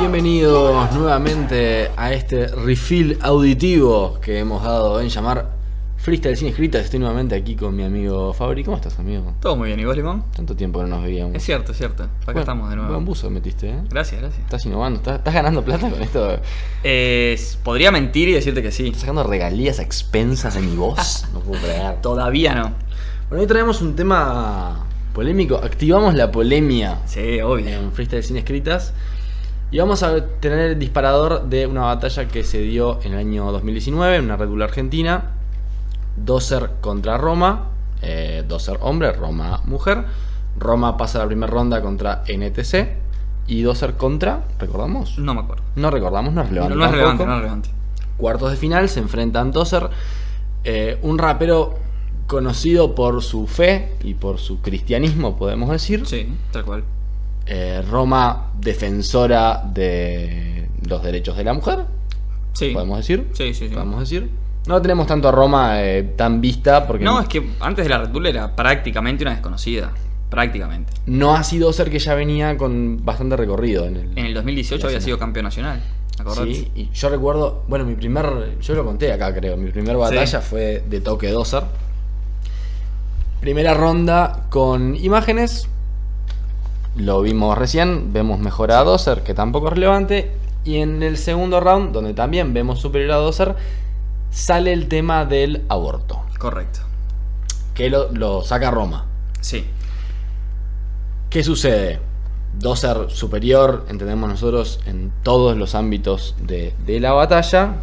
Bienvenidos nuevamente a este refill auditivo que hemos dado en llamar Freestyle sin escritas. Estoy nuevamente aquí con mi amigo Fabri. ¿Cómo estás, amigo? Todo muy bien, ¿y vos, Limón? Tanto tiempo que no nos veíamos. Es cierto, es cierto. Acá Bueno, estamos de nuevo. Buen buzo metiste, ¿eh? Gracias, gracias. Estás innovando, estás, estás ganando plata con esto. Eh, podría mentir y decirte que sí. Estás sacando regalías a expensas de mi voz. No puedo creer. Todavía no. Bueno, hoy traemos un tema polémico. Activamos la polemia Sí, obvio. en Freestyle sin escritas. Y vamos a tener el disparador de una batalla que se dio en el año 2019 en una Red Argentina. Doser contra Roma. Eh, Doser hombre, Roma mujer. Roma pasa la primera ronda contra NTC. Y Doser contra, ¿recordamos? No me acuerdo. No recordamos, no es relevante. no es relevante, no es relevante. Cuartos de final se enfrentan Doser, eh, un rapero conocido por su fe y por su cristianismo, podemos decir. Sí, tal cual. Eh, Roma, defensora de los derechos de la mujer, Sí. podemos decir. Sí, sí, sí. Podemos decir. No tenemos tanto a Roma eh, tan vista porque No, es que antes de la Red Bull era prácticamente una desconocida. Prácticamente. no ha sido Doser que ya venía con bastante recorrido en el, En el 2018 La había sido campeón nacional. ¿Acordate? Sí, y yo recuerdo, bueno, mi primer, yo lo conté acá creo, mi primer batalla fue de toque doser. Primera ronda con imágenes, lo vimos recién, vemos mejor a doser, que tampoco es relevante, y en el segundo round, donde también vemos superior a doser, sale el tema del aborto, Correcto. que lo, lo saca Roma. Sí. ¿Qué sucede? Doser superior, entendemos nosotros, en todos los ámbitos de, de la batalla.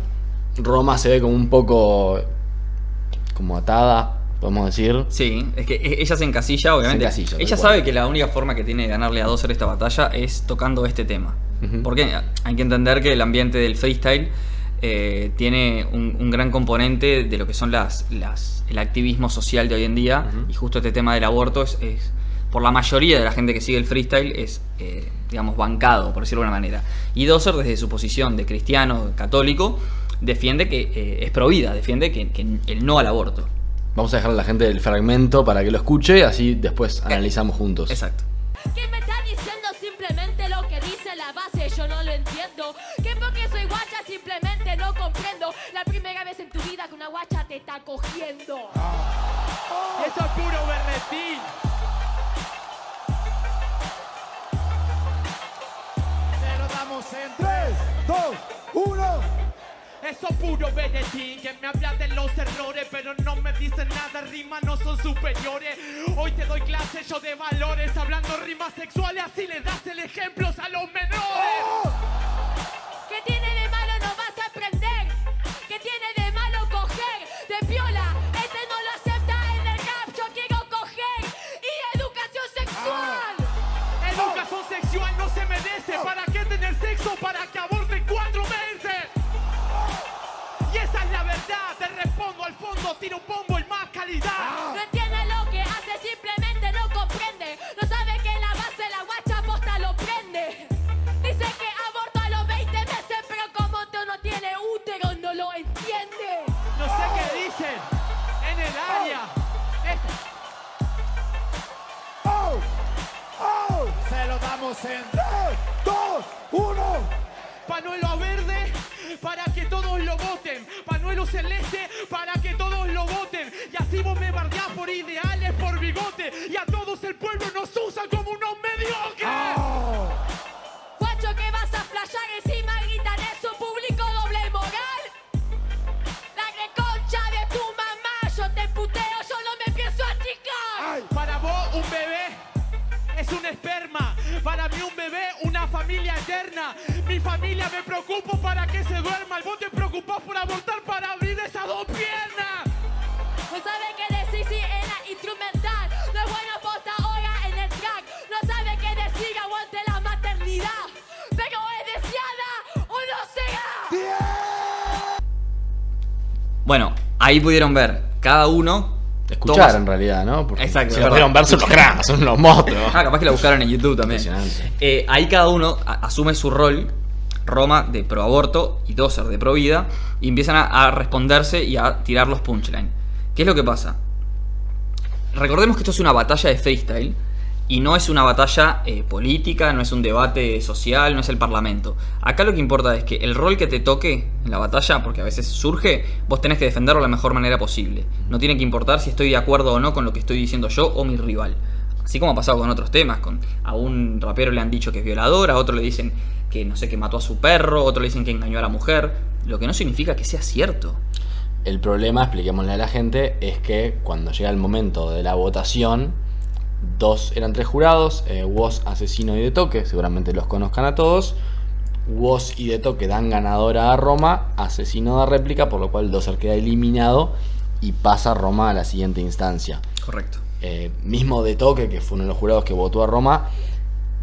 Roma se ve como un poco como atada, podemos decir. Sí, es que e- ella se encasilla, obviamente. Se encasilla, tal ella sabe que la única forma que tiene de ganarle a Dozer esta batalla es tocando este tema. Porque hay que entender que el ambiente del freestyle eh, tiene un, un gran componente de lo que son las, las el activismo social de hoy en día. Y justo este tema del aborto es, es- por la mayoría de la gente que sigue el freestyle, es, eh, digamos, bancado, por decirlo de alguna manera. Y Dozer, desde su posición de cristiano, católico, defiende que eh, es provida, defiende que, que el no al aborto. Vamos a dejar a la gente el fragmento para que lo escuche, así después analizamos juntos. Exacto. ¿Qué me está diciendo simplemente lo que dice la base? Yo no lo entiendo. Que porque soy guacha simplemente no comprendo. La primera vez en tu vida que una guacha te está cogiendo. Eso es puro berretín. Se lo damos en 3, 2, 1. Eso es puro berretín, que me habla de los errores, pero no me dicen nada, rimas no son superiores. Hoy te doy clase yo de valores, hablando rimas sexuales, así le das el ejemplo a los menores. Tiro un bombo y más calidad. No entiende lo que hace, simplemente no comprende. No sabe que la base la guacha posta lo prende. Dice que aborto a los 20 meses, pero como tú no tiene útero, no lo entiende. No sé qué dicen en el área. Este- Se lo damos en 3, 2, 1. Panuelo verde para que todos lo voten. Panuelo celeste para que todos lo vos me bardeás por ideales, por bigote. Y a todos el pueblo nos usan como unos mediocres. Guacho, que vas a flashear encima, gritan en su público doble moral. La reconcha de tu mamá, yo te puteo, yo no me pienso achicar. Para vos un bebé es un esperma. Para mí un bebé una familia eterna. Mi familia me preocupo para que se duerma. Y vos te preocupás por abortar para abrir esas dos piernas. No sabe qué decir si era instrumental. No es bueno posta ahora en el track. No sabe qué decir, aguante la maternidad. Pero es deseada o no será. Bueno, ahí pudieron ver cada uno. Escuchar en realidad, ¿no? Porque Exacto, Si es lo verdad. pudieron ver son los cracks, son los monstruos. Ah, capaz que la buscaron en YouTube también. Impresionante. Eh, ahí cada uno asume su rol. Roma de pro aborto y Dozer de pro vida. Y empiezan a, a responderse y a tirar los punchlines. ¿Qué es lo que pasa? Recordemos que esto es una batalla de freestyle. Y no es una batalla eh, política, no es un debate social, no es el parlamento. Acá lo que importa es que el rol que te toque en la batalla, porque a veces surge, vos tenés que defenderlo de la mejor manera posible. No tiene que importar si estoy de acuerdo o no con lo que estoy diciendo yo o mi rival. Así como ha pasado con otros temas, con a un rapero le han dicho que es violador, a otro le dicen que no sé que mató a su perro, otro le dicen que engañó a la mujer, lo que no significa que sea cierto. El problema, expliquémosle a la gente, es que cuando llega el momento de la votación, dos eran tres jurados, eh, Woz, Asesino y De Toque, seguramente los conozcan a todos. Woz y De Toque dan ganadora a Roma, Asesino da réplica, por lo cual Dozer queda eliminado y pasa a Roma a la siguiente instancia. Correcto. Eh, mismo De Toque, que fue uno de los jurados que votó a Roma,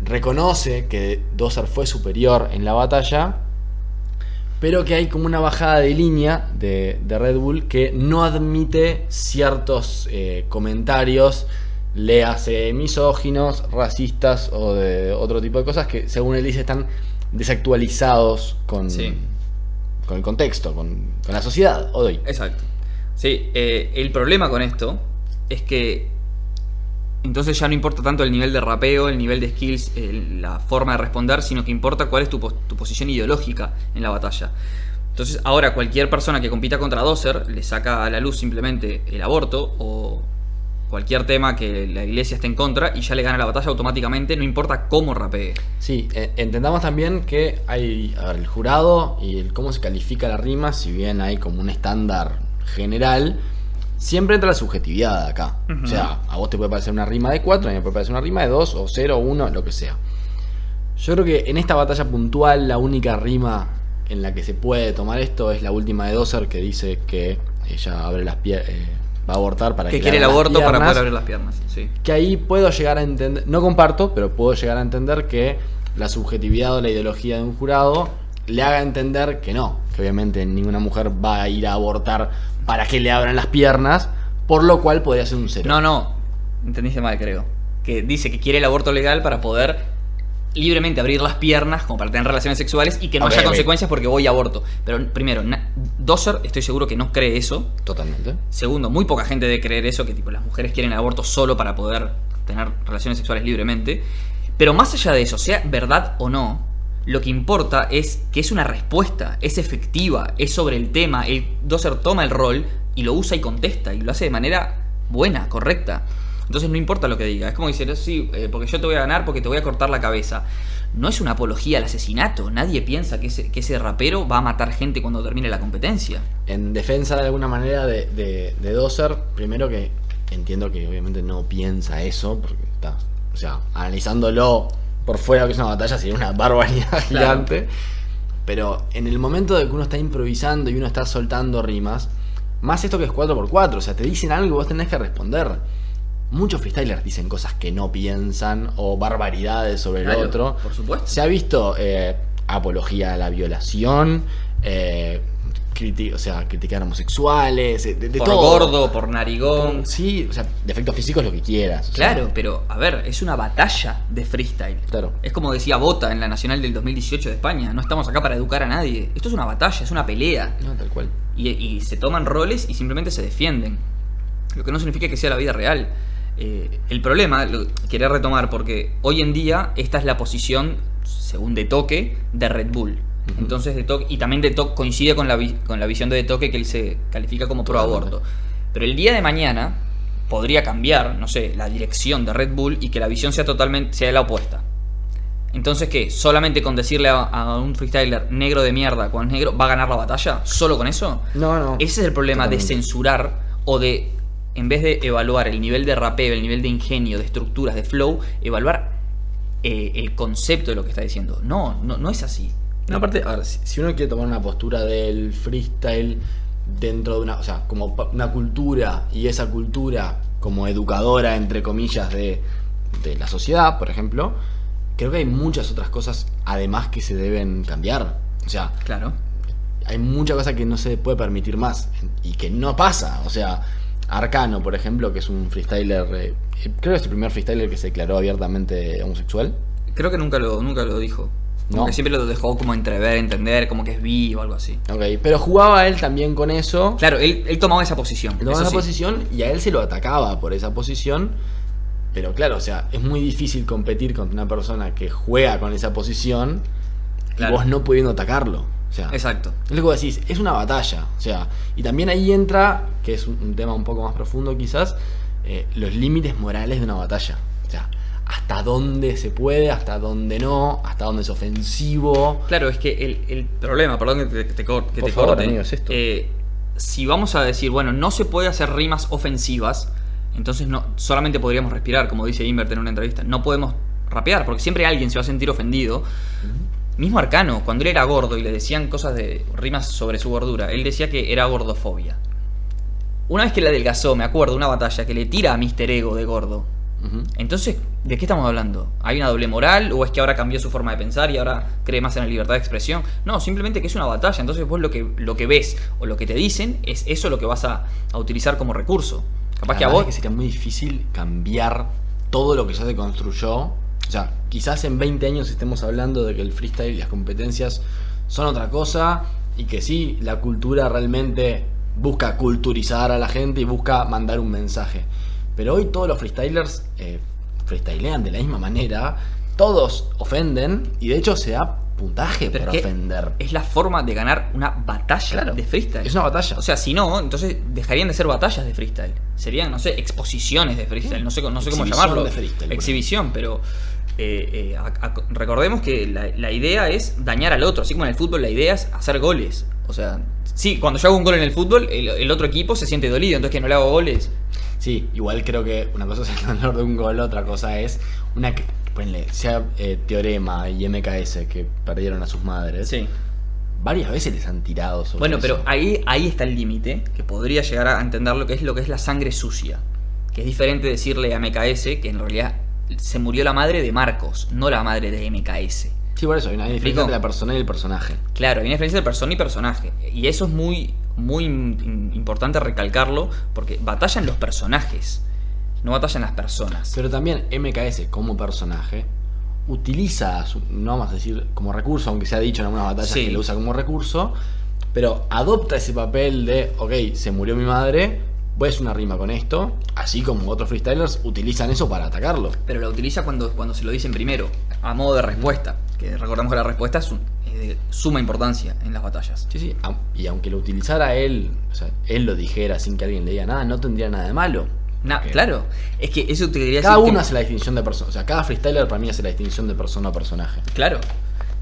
reconoce que Dozer fue superior en la batalla, pero que hay como una bajada de línea de, de Red Bull que no admite ciertos eh, comentarios, léase misóginos, racistas o de otro tipo de cosas que según él dice están desactualizados con, Sí. con el contexto, con, con la sociedad hoy. Exacto. Sí, eh, el problema con esto es que entonces ya no importa tanto el nivel de rapeo, el nivel de skills, el- la forma de responder, sino que importa cuál es tu, pos- tu posición ideológica en la batalla. Entonces ahora cualquier persona que compita contra Dozer le saca a la luz simplemente el aborto o cualquier tema que la iglesia esté en contra y ya le gana la batalla automáticamente, no importa cómo rapee. Sí, eh, entendamos también que hay el jurado y cómo se califica la rima, si bien hay como un estándar general, siempre entra la subjetividad acá. Ujú. O sea, a vos te puede parecer una rima de 4, a mí me puede parecer una rima de 2 o 0 o 1, lo que sea. Yo creo que en esta batalla puntual la única rima en la que se puede tomar esto es la última de Dozer que dice que ella abre las pier- eh, va a abortar para Que le quiere el aborto para piernas poder abrir las piernas. Sí. que ahí puedo llegar a entender, no comparto, pero puedo llegar a entender que la subjetividad o la ideología de un jurado le haga entender que no, que obviamente ninguna mujer va a ir a abortar para que le abran las piernas, por lo cual podría ser un cero. No, no, entendiste mal, creo. Que dice que quiere el aborto legal para poder libremente abrir las piernas como para tener relaciones sexuales y que no haya consecuencias porque voy a aborto. Pero primero, Dozer estoy seguro que no cree eso. Totalmente. Segundo, muy poca gente debe creer eso, que tipo las mujeres quieren el aborto solo para poder tener relaciones sexuales libremente. Pero más allá de eso, sea verdad o no, lo que importa es que es una respuesta, es efectiva, es sobre el tema. El Dozer toma el rol y lo usa y contesta y lo hace de manera buena, correcta. Entonces no importa lo que diga, es como decir, sí, eh, porque yo te voy a ganar porque te voy a cortar la cabeza. No es una apología al asesinato, nadie piensa que ese, que ese rapero va a matar gente cuando termine la competencia. En defensa de alguna manera de, de, de primero que entiendo que obviamente no piensa eso, porque está, o sea, analizándolo por fuera que es una batalla sería una barbaridad gigante. Pero en el momento de que uno está improvisando y uno está soltando rimas, más esto que es 4x4, o sea, te dicen algo y vos tenés que responder. Muchos freestylers dicen cosas que no piensan o barbaridades sobre el otro. por supuesto. Se ha visto eh, apología a la violación, eh, criti- o sea, criticar homosexuales, de, de por todo. gordo, por narigón. Sí, o sea, defectos físicos lo que quieras. o sea, Claro, pero a ver, es una batalla de freestyle. Claro. Es como decía Bota en la Nacional del 2018 de España. No estamos acá para educar a nadie. Esto es una batalla, es una pelea. No, tal cual. Y, y se toman roles y simplemente se defienden. Lo que no significa que sea la vida real. Eh, el problema, lo quería retomar, porque hoy en día esta es la posición, según De Toque, de Red Bull. Entonces, De Toque, y también De Toque coincide con la, con la visión de De Toque que él se califica como pro aborto. Pero el día de mañana podría cambiar, no sé, la dirección de Red Bull y que la visión sea totalmente sea la opuesta. Entonces, ¿qué? ¿Solamente con decirle a, a un freestyler negro de mierda es negro va a ganar la batalla? ¿Solo con eso? No, no. Ese es el problema de censurar o de, en vez de evaluar el nivel de rapeo, el nivel de ingenio, de estructuras, de flow, evaluar eh, el concepto de lo que está diciendo. No, no, no es así. No, aparte, a ver, si, uno quiere tomar una postura del freestyle dentro de una, o sea, como una cultura y esa cultura como educadora, entre comillas, de, de la sociedad, por ejemplo, creo que hay muchas otras cosas además que se deben cambiar. O sea, Claro. hay mucha cosa que no se puede permitir más y que no pasa. O sea, Arcano, por ejemplo, que es un freestyler, eh, creo que es el primer freestyler que se declaró abiertamente homosexual. Creo que nunca lo, nunca lo dijo. Como No. que siempre lo dejó como entrever, entender, como que es bi o algo así. Ok, pero jugaba él también con eso. Claro, él, él tomaba esa posición. Tomaba esa sí. posición y a él se lo atacaba por esa posición. Pero claro, o sea, es muy difícil competir contra una persona que juega con esa posición Claro. y vos no pudiendo atacarlo. O sea, Exacto. es lo que decís, es una batalla. O sea, y también ahí entra, que es un, un tema un poco más profundo quizás, eh, los límites morales de una batalla. Hasta dónde se puede, hasta dónde no, hasta dónde es ofensivo. Claro, es que el, el problema, perdón que te, te cor- que Por te favor, corte, amigo, es esto. eh, si vamos a decir, bueno, no se puede hacer rimas ofensivas, entonces no solamente podríamos respirar, como dice Invert en una entrevista. No podemos rapear, porque siempre alguien se va a sentir ofendido. Mismo Arcano, cuando él era gordo y le decían cosas de rimas sobre su gordura, él decía que era gordofobia. Una vez que le adelgazó, me acuerdo, una batalla que le tira a Mr. Ego de gordo. Entonces, ¿de qué estamos hablando? ¿Hay una doble moral o es que ahora cambió su forma de pensar y ahora cree más en la libertad de expresión? No, simplemente que es una batalla. Entonces vos lo que, lo que ves o lo que te dicen es eso lo que vas a, a utilizar como recurso. Capaz que a vos... que sería muy difícil cambiar todo lo que ya se construyó. O sea, quizás en 20 años estemos hablando de que el freestyle y las competencias son otra cosa y que sí, la cultura realmente busca culturizar a la gente y busca mandar un mensaje. Pero hoy todos los freestylers eh, freestylean de la misma manera, todos ofenden y de hecho se da puntaje pero por es que ofender. Es la forma de ganar una batalla Claro, de freestyle. es una batalla. O sea, si no, entonces dejarían de ser batallas de freestyle. Serían, no sé, exposiciones de freestyle. No sé, no sé cómo llamarlo. de freestyle, por Exhibición, pero eh, eh, a- a- recordemos que la, la idea es dañar al otro. Así como en el fútbol la idea es hacer goles. O sea, sí, cuando yo hago un gol en el fútbol, el, el otro equipo se siente dolido. Entonces que no le hago goles. Sí, igual creo que una cosa es el dolor de un gol, otra cosa es una que, ponle, sea eh, Teorema y MKS que perdieron a sus madres. Sí. Varias veces les han tirado sobre Bueno, pero eso. ahí, ahí está el límite, que podría llegar a entender lo que es lo que es la sangre sucia. Que es diferente decirle a MKS que en realidad se murió la madre de Marcos, no la madre de MKS. Sí, por eso, hay una diferencia entre la persona y el personaje. Claro, hay una diferencia de persona y personaje. Y eso es muy, muy importante recalcarlo, porque batallan los personajes, no batallan las personas. Pero también MKS como personaje utiliza, su- no vamos a decir como recurso, aunque se ha dicho en algunas batallas Sí. que lo usa como recurso, pero adopta ese papel de, ok, se murió mi madre, voy a hacer una rima con esto, así como otros freestylers utilizan eso para atacarlo. Pero la utiliza cuando, cuando se lo dicen primero, a modo de respuesta. Que recordemos que la respuesta es, un- es de suma importancia en las batallas. Sí, sí, y aunque lo utilizara él, o sea, él lo dijera sin que alguien le diga nada, no tendría nada de malo. Claro, es que eso te quería Cada decir. que- uno hace la distinción de persona, o sea, cada freestyler para mí hace la distinción de persona a personaje. Claro.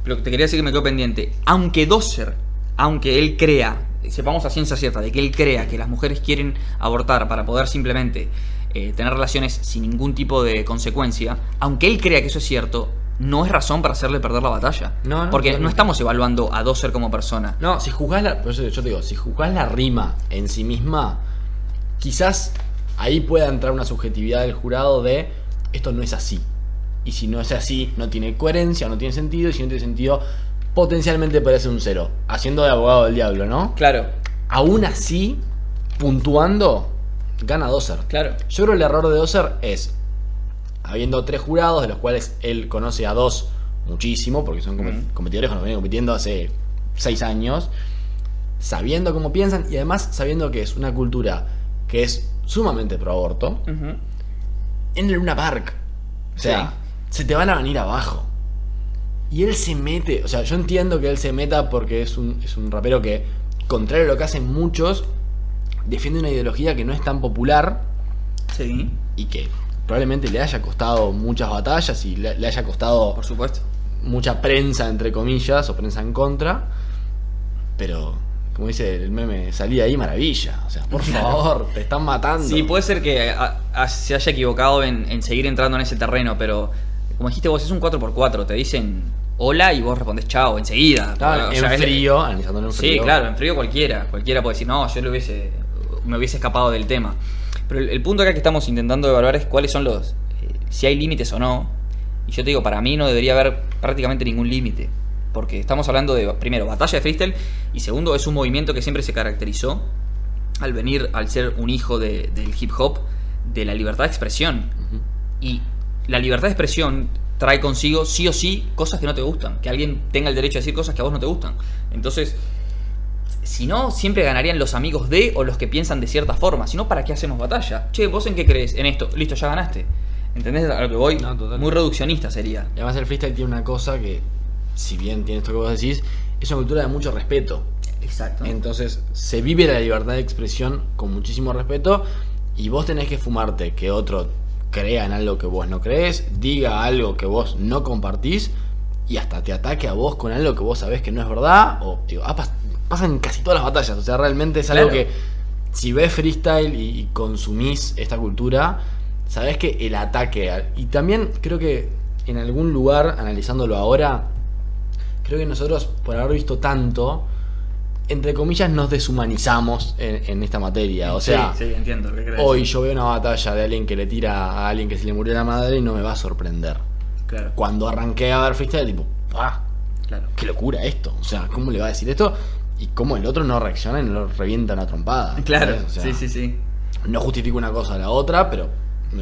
Pero te quería decir que me quedó pendiente. Aunque Doser, aunque él crea, sepamos a ciencia cierta, de que él crea que las mujeres quieren abortar para poder simplemente eh, tener relaciones sin ningún tipo de consecuencia, aunque él crea que eso es cierto, no es razón para hacerle perder la batalla. No, no, Porque no estamos evaluando a Doser como persona. No, si juzgás la, por eso yo te digo, si juzgás la rima en sí misma, quizás ahí pueda entrar una subjetividad del jurado de esto no es así. Y si no es así, no tiene coherencia, no tiene sentido, y si no tiene sentido, potencialmente puede ser un cero. Haciendo de abogado del diablo, ¿no? Claro, Aún así, puntuando, gana Doser. claro. Yo creo que el error de Doser es, habiendo tres jurados, de los cuales él conoce a dos muchísimo, porque son Mm. competidores que vienen compitiendo hace seis años, sabiendo cómo piensan y además sabiendo que es una cultura que es sumamente pro aborto, Ujú. en el Luna Park. O sea, se te van a venir abajo. Y él se mete, o sea, yo entiendo que él se meta porque es un, es un rapero que, contrario a lo que hacen muchos, defiende una ideología que no es tan popular Sí, y que probablemente le haya costado muchas batallas y le, le haya costado por supuesto. mucha prensa, entre comillas, o prensa en contra. Pero, como dice el meme, salí de ahí maravilla. O sea, por favor, te están matando. Sí, puede ser que a- a- se haya equivocado en, en seguir entrando en ese terreno, pero como dijiste vos, es un 4x4. Te dicen hola y vos respondes chao enseguida. O en sea, frío, analizándolo en frío. Sí, claro, en frío cualquiera. Cualquiera puede decir, no, yo lo hubiese, me hubiese escapado del tema. Pero el, el punto acá que estamos intentando evaluar es cuáles son los. eh, si hay límites o no. Y yo te digo, para mí no debería haber prácticamente ningún límite. Porque estamos hablando de, primero, batalla de freestyle. Y segundo, es un movimiento que siempre se caracterizó al venir, al ser un hijo de- del hip hop, de la libertad de expresión. Y la libertad de expresión trae consigo sí o sí cosas que no te gustan. Que alguien tenga el derecho a decir cosas que a vos no te gustan. Entonces, si no, siempre ganarían los amigos de o los que piensan de cierta forma. Si no, ¿para qué hacemos batalla? Che, ¿vos en qué crees? En esto. Listo, ya ganaste. ¿Entendés a lo que voy? No. Muy reduccionista sería. Y además el freestyle tiene una cosa que, si bien tiene esto que vos decís, es una cultura de mucho respeto. Exacto. Entonces se vive la libertad de expresión con muchísimo respeto y vos tenés que fumarte que otro crea en algo que vos no crees, diga algo que vos no compartís y hasta te ataque a vos con algo que vos sabés que no es verdad. O digo, ah, pas- pasan casi todas las batallas. O sea, realmente es algo Claro. que si ves freestyle y, consumís esta cultura, sabés que el ataque. Y también creo que en algún lugar, analizándolo ahora, creo que nosotros, por haber visto tanto, entre comillas, nos deshumanizamos en, en esta materia. O sea, sí, sí, entiendo lo que crees. hoy yo veo una batalla de alguien que le tira a alguien que se le murió la madre y no me va a sorprender. Claro, Cuando arranqué a ver freestyle, tipo, ¡ah! claro. ¡Qué locura esto! O sea, ¿cómo le va a decir esto? Y cómo el otro no reacciona y no lo revienta una trompada. Claro, ¿sabes? O sea, sí, sí, sí. No justifico una cosa a la otra, pero mm,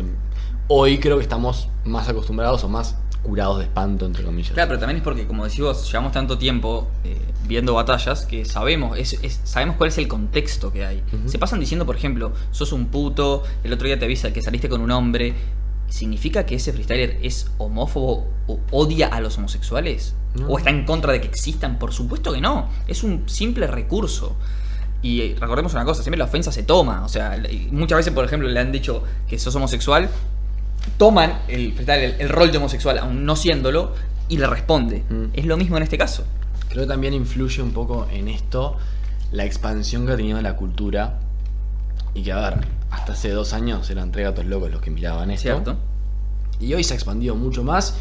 hoy creo que estamos más acostumbrados o más curados de espanto, entre comillas. Claro, pero también es porque, como decís vos, llevamos tanto tiempo eh, viendo batallas que sabemos es, es- sabemos cuál es el contexto que hay. Se pasan diciendo, por ejemplo, sos un puto, el otro día te avisa que saliste con un hombre. ¿Significa que ese freestyler es homófobo o odia a los homosexuales? No. ¿O está en contra de que existan? Por supuesto que no. Es un simple recurso. Y eh, recordemos una cosa, siempre la ofensa se toma. O sea, muchas veces, por ejemplo, le han dicho que sos homosexual, toman el, el, el rol de homosexual, aún no siéndolo, y le responde. Mm. Es lo mismo en este caso. Creo que también influye un poco en esto la expansión que ha tenido la cultura. Y que, a ver, hasta hace dos años eran tres gatos locos los que miraban esto. ¿Cierto? Y hoy se ha expandido mucho más.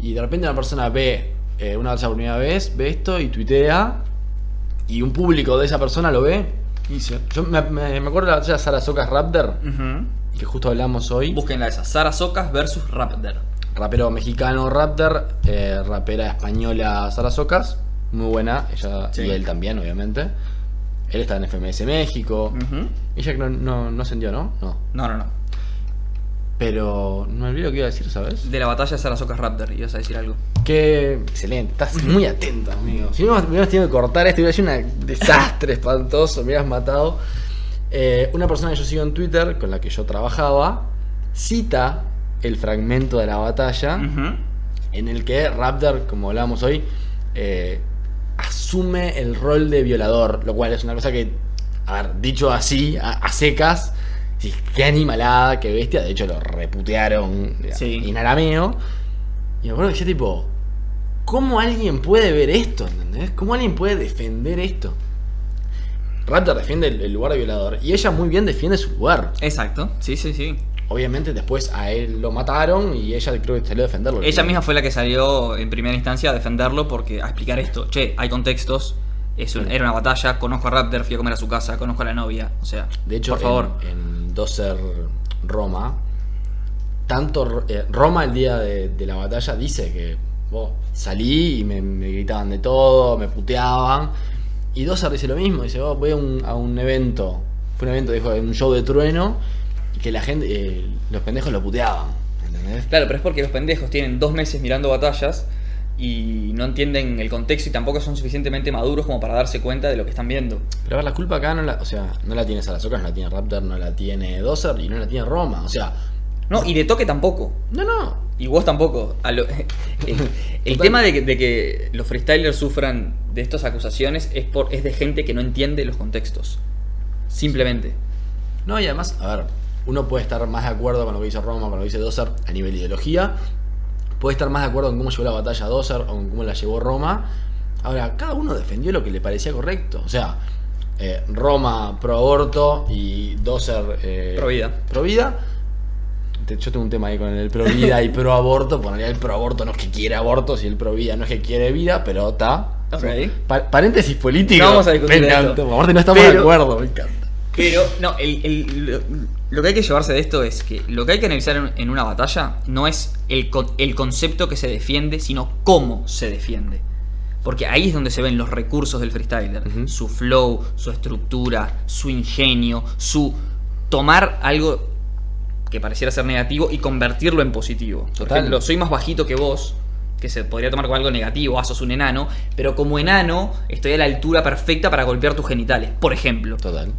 Y de repente una persona ve eh, una por primera vez, ve esto y tuitea. Y un público de esa persona lo ve. Y dice. Yo me, me- me acuerdo de la batalla de Sara Socas Raptor, que justo hablamos hoy. Búsquenla esa. Sara Socas versus Raptor. Rapero mexicano Raptor, eh, rapera española Sara Socas, muy buena, ella Sí. y él también, obviamente. Él está en FMS México. Ella no, no, no ascendió, ¿no? No. No, no, no. Pero no olvidé lo que iba a decir, ¿sabes? De la batalla de Sara Socas Raptor, ibas a decir algo. Que excelente, estás muy atento, amigo. Si no hubieras tenido que cortar esto, hubiera sido un desastre espantoso, me hubieras matado. Eh, una persona que yo sigo en Twitter, con la que yo trabajaba, cita el fragmento de la batalla. En el que Raptor, como hablábamos hoy, eh, asume el rol de violador, lo cual es una cosa que, a ver, dicho así, a, a secas, sí, qué animalada, qué bestia, de hecho lo reputearon Sí. en arameo, y me acuerdo que decía tipo, ¿cómo alguien puede ver esto? ¿Entendés? ¿Cómo alguien puede defender esto? Raptor defiende el, el lugar de violador, y ella muy bien defiende su lugar. Exacto, sí, sí, sí. Obviamente después a él lo mataron y ella creo que salió a defenderlo. Ella misma fue la que salió en primera instancia a defenderlo porque a explicar esto. Che, hay contextos. Es un- era una batalla, conozco a Raptor, fui a comer a su casa, conozco a la novia. O sea, De hecho, por favor. en, en Doser Roma, tanto eh, Roma el día de, de la batalla dice que "Vos, salí y me, me gritaban de todo, me puteaban. Y Doser dice lo mismo, dice, "Vos, voy a un, a un evento, fue un evento, dijo, un show de trueno, que la gente, eh, los pendejos lo puteaban. ¿Entendés? Claro, pero es porque los pendejos tienen dos meses mirando batallas y no entienden el contexto y tampoco son suficientemente maduros como para darse cuenta de lo que están viendo. Pero a ver, la culpa acá no la, o sea, no la tiene Sarasocas, no la tiene Raptor, no la tiene Doser y no la tiene Roma. O sea, No, y de toque tampoco. no, no. Y vos tampoco. A lo- el tema de que, de que los freestylers sufran de estas acusaciones es, por, es de gente que no entiende los contextos. Simplemente. No, y además, a ver, uno puede estar más de acuerdo con lo que dice Roma, con lo que dice Doser a nivel ideología. Puede estar más de acuerdo en cómo llevó la batalla Doser o en cómo la llevó Roma. Ahora, cada uno defendió lo que le parecía correcto. O sea, eh, Roma pro aborto y Doser eh, Pro vida. Pro vida. Yo tengo un tema ahí con el pro vida y pro aborto. Por el pro aborto no es que quiere aborto, si el pro vida no es que quiere vida, pero está. Pa- paréntesis político. No vamos a discutir Me esto. encanta. Aparte, no estamos Pero- de acuerdo, me encanta. Pero, no, el- lo que hay que llevarse de esto es que lo que hay que analizar en, una batalla no es el, el concepto que se defiende, sino cómo se defiende. Porque ahí es donde se ven los recursos del freestyler. Su flow, su estructura, su ingenio, su tomar algo que pareciera ser negativo y convertirlo en positivo. Por ejemplo, soy más bajito que vos, que se podría tomar como algo negativo, ah, sos un enano, pero como enano estoy a la altura perfecta para golpear tus genitales, por ejemplo. Total.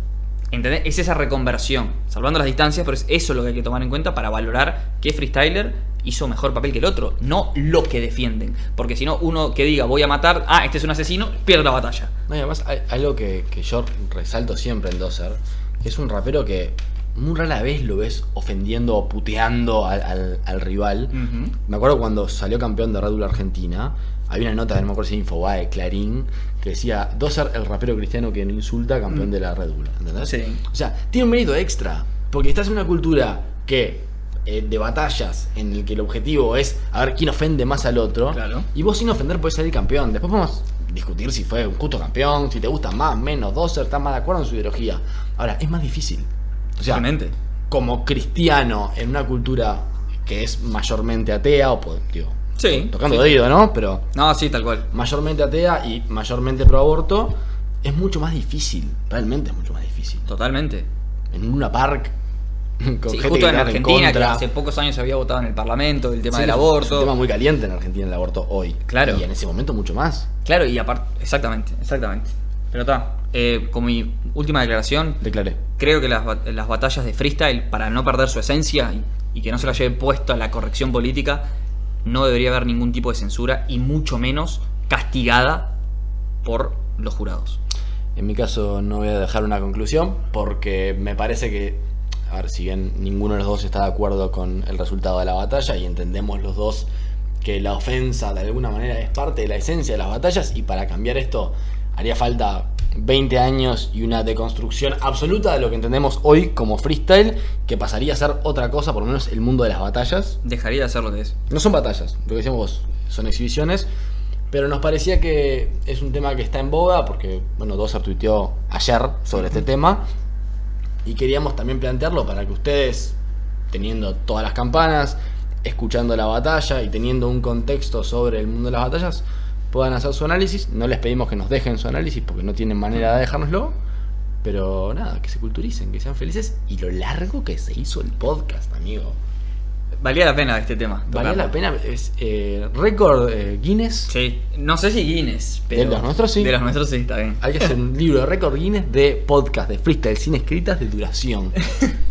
¿Entendés? Es esa reconversión, salvando las distancias, pero es eso lo que hay que tomar en cuenta para valorar qué freestyler hizo mejor papel que el otro, no lo que defienden. Porque si no, uno que diga voy a matar, ah, este es un asesino, pierde la batalla. No, y además hay algo que, que yo resalto siempre en Dozer, que es un rapero que muy rara vez lo ves ofendiendo o puteando al, al- al rival. Me acuerdo cuando salió campeón de Red Bull Argentina, había una nota, no me acuerdo si Infobae, de Clarín, que decía, Dozer, el rapero cristiano que no insulta, campeón de la Red Bull. ¿Entendés? Sí. O sea, tiene un mérito extra, porque estás en una cultura que... eh, de batallas en el que el objetivo es a ver quién ofende más al otro Claro. y vos sin ofender puedes salir campeón después podemos discutir si fue un justo campeón si te gusta más, menos, Dozer, estás más de acuerdo en su ideología ahora, es más difícil o sea, como cristiano en una cultura que es mayormente atea, o digo, Sí, tocando sí. oído, ¿no? Pero No, sí, tal cual. mayormente atea y mayormente pro aborto, es mucho más difícil, realmente es mucho más difícil. Totalmente. En una park, con Sí, gente justo en Argentina, que hace pocos años se había votado en el Parlamento el tema Sí, del aborto. Es un tema muy caliente en Argentina el aborto hoy. Claro. Y en ese momento mucho más. Claro, y aparte, exactamente, exactamente. Pero está, eh, como mi última declaración, Declaré. creo que las, las batallas de freestyle, para no perder su esencia y, y que no se la lleve puesto a la corrección política, no debería haber ningún tipo de censura y mucho menos castigada por los jurados. En mi caso no voy a dejar una conclusión porque me parece que, a ver, si bien ninguno de los dos está de acuerdo con el resultado de la batalla y entendemos los dos que la ofensa de alguna manera es parte de la esencia de las batallas y para cambiar esto haría falta 20 años y una deconstrucción absoluta de lo que entendemos hoy como freestyle que pasaría a ser otra cosa, por lo menos el mundo de las batallas. Dejaría de ser lo que es. No son batallas, lo que decíamos vos, son exhibiciones. Pero nos parecía que es un tema que está en boga, porque, bueno, Dozer tuiteó ayer sobre este tema. Y queríamos también plantearlo para que ustedes, teniendo todas las campanas, escuchando la batalla y teniendo un contexto sobre el mundo de las batallas, puedan hacer su análisis. No les pedimos que nos dejen su análisis porque no tienen manera de dejárnoslo. Pero nada, que se culturicen, que sean felices. Y lo largo que se hizo el podcast, amigo. Valía la pena este tema. Valía tocarlo. la pena, es eh, récord eh, Guinness. Sí, no sé si Guinness, pero. los nuestros sí. De los nuestros sí, está bien. Hay que hacer un libro de récord Guinness de podcast, de freestyle, sin escritas, de duración.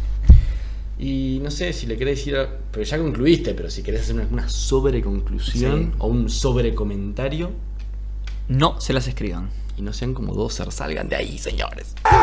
y no sé si le querés decir, pero ya concluiste, pero si querés hacer una, una sobreconclusión Sí. o un sobrecomentario No se las escriban. y no sean como dos salgan de ahí, señores. ¡Full